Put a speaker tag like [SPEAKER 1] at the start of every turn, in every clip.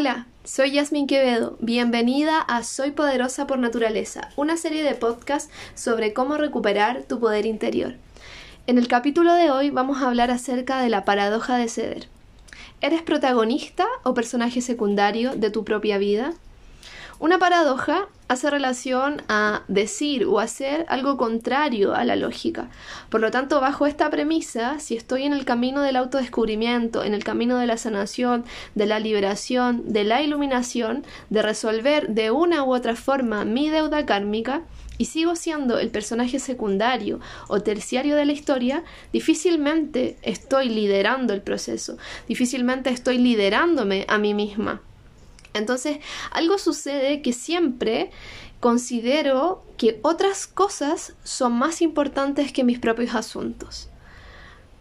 [SPEAKER 1] Hola, soy Yasmin Quevedo. Bienvenida a Soy Poderosa por Naturaleza, una serie de podcasts sobre cómo recuperar tu poder interior. En el capítulo de hoy vamos a hablar acerca de la paradoja de ceder. ¿Eres protagonista o personaje secundario de tu propia vida? Una paradoja hace relación a decir o hacer algo contrario a la lógica. Por lo tanto, bajo esta premisa, si estoy en el camino del autodescubrimiento, en el camino de la sanación, de la liberación, de la iluminación, de resolver de una u otra forma mi deuda kármica, y sigo siendo el personaje secundario o terciario de la historia, difícilmente estoy liderando el proceso, difícilmente estoy liderándome a mí misma. Entonces, algo sucede que siempre considero que otras cosas son más importantes que mis propios asuntos.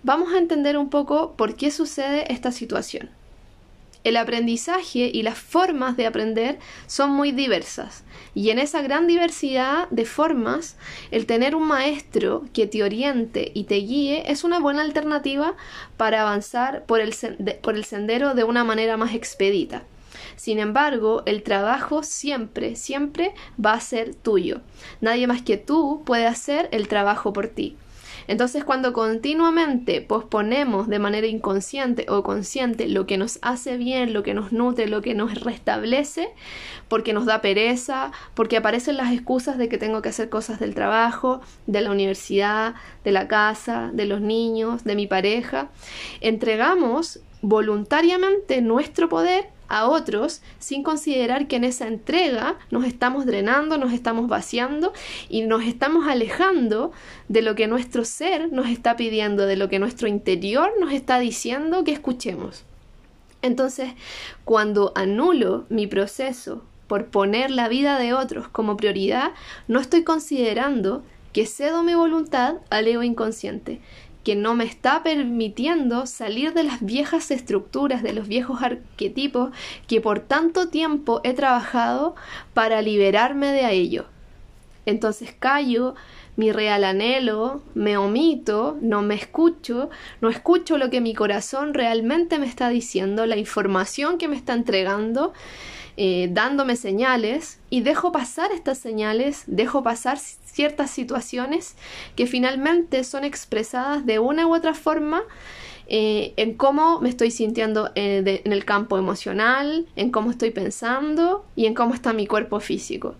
[SPEAKER 1] Vamos a entender un poco por qué sucede esta situación. El aprendizaje y las formas de aprender son muy diversas y en esa gran diversidad de formas el tener un maestro que te oriente y te guíe es una buena alternativa para avanzar por el, por el sendero de una manera más expedita. Sin embargo, el trabajo siempre, siempre va a ser tuyo. Nadie más que tú puede hacer el trabajo por ti. Entonces, cuando continuamente posponemos de manera inconsciente o consciente lo que nos hace bien, lo que nos nutre, lo que nos restablece, porque nos da pereza, porque aparecen las excusas de que tengo que hacer cosas del trabajo, de la universidad, de la casa, de los niños, de mi pareja, entregamos voluntariamente nuestro poder a otros sin considerar que en esa entrega nos estamos drenando, nos estamos vaciando y nos estamos alejando de lo que nuestro ser nos está pidiendo, de lo que nuestro interior nos está diciendo que escuchemos. Entonces, cuando anulo mi proceso por poner la vida de otros como prioridad, no estoy considerando que cedo mi voluntad al ego inconsciente que no me está permitiendo salir de las viejas estructuras, de los viejos arquetipos que por tanto tiempo he trabajado para liberarme de ello. Entonces callo mi real anhelo, me omito, no me escucho, no escucho lo que mi corazón realmente me está diciendo, la información que me está entregando, eh, dándome señales y dejo pasar estas señales, dejo pasar ciertas situaciones que finalmente son expresadas de una u otra forma eh, en cómo me estoy sintiendo eh, en el campo emocional, en cómo estoy pensando y en cómo está mi cuerpo físico.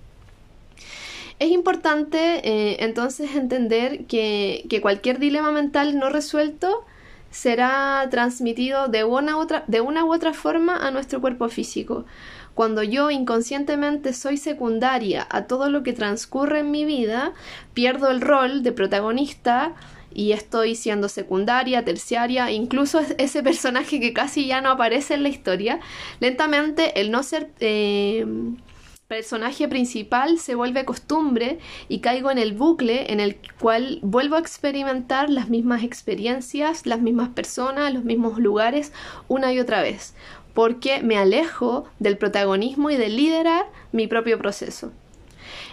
[SPEAKER 1] Es importante entonces entender que, que, cualquier dilema mental no resuelto será transmitido de una, otra, de una u otra forma a nuestro cuerpo físico. Cuando yo inconscientemente soy secundaria a todo lo que transcurre en mi vida, pierdo el rol de protagonista y estoy siendo secundaria, terciaria, incluso ese personaje que casi ya no aparece en la historia, lentamente el no ser eh, personaje principal se vuelve costumbre y caigo en el bucle en el cual vuelvo a experimentar las mismas experiencias, las mismas personas, los mismos lugares una y otra vez porque me alejo del protagonismo y de liderar mi propio proceso.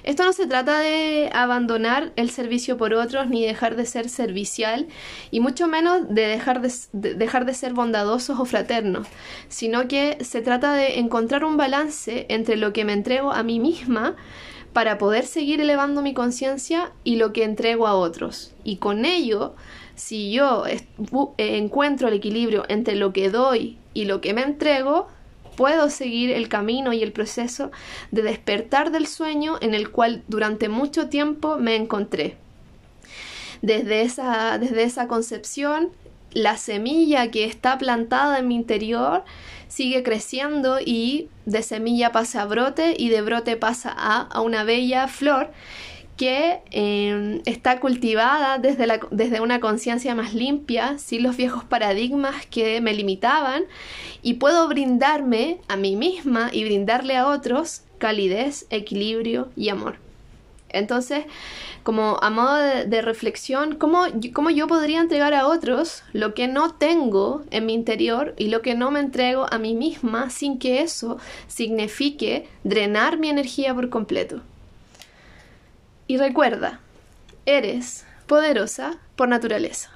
[SPEAKER 1] Esto no se trata de abandonar el servicio por otros ni dejar de ser servicial y mucho menos de dejar de, dejar de ser bondadosos o fraternos, sino que se trata de encontrar un balance entre lo que me entrego a mí misma para poder seguir elevando mi conciencia y lo que entrego a otros. Y con ello, si yo encuentro el equilibrio entre lo que doy y lo que me entrego, puedo seguir el camino y el proceso de despertar del sueño en el cual durante mucho tiempo me encontré. Desde esa, desde esa concepción, la semilla que está plantada en mi interior sigue creciendo y de semilla pasa a brote y de brote pasa a, a una bella flor que em, está cultivada desde, la, desde una conciencia más limpia, sin los viejos paradigmas que me limitaban, y puedo brindarme a mí misma y brindarle a otros calidez, equilibrio y amor. Entonces, como a modo de, reflexión, ¿cómo, ¿cómo, yo podría entregar a otros lo que no tengo en mi interior y lo que no me entrego a mí misma sin que eso signifique drenar mi energía por completo? Y recuerda, eres poderosa por naturaleza.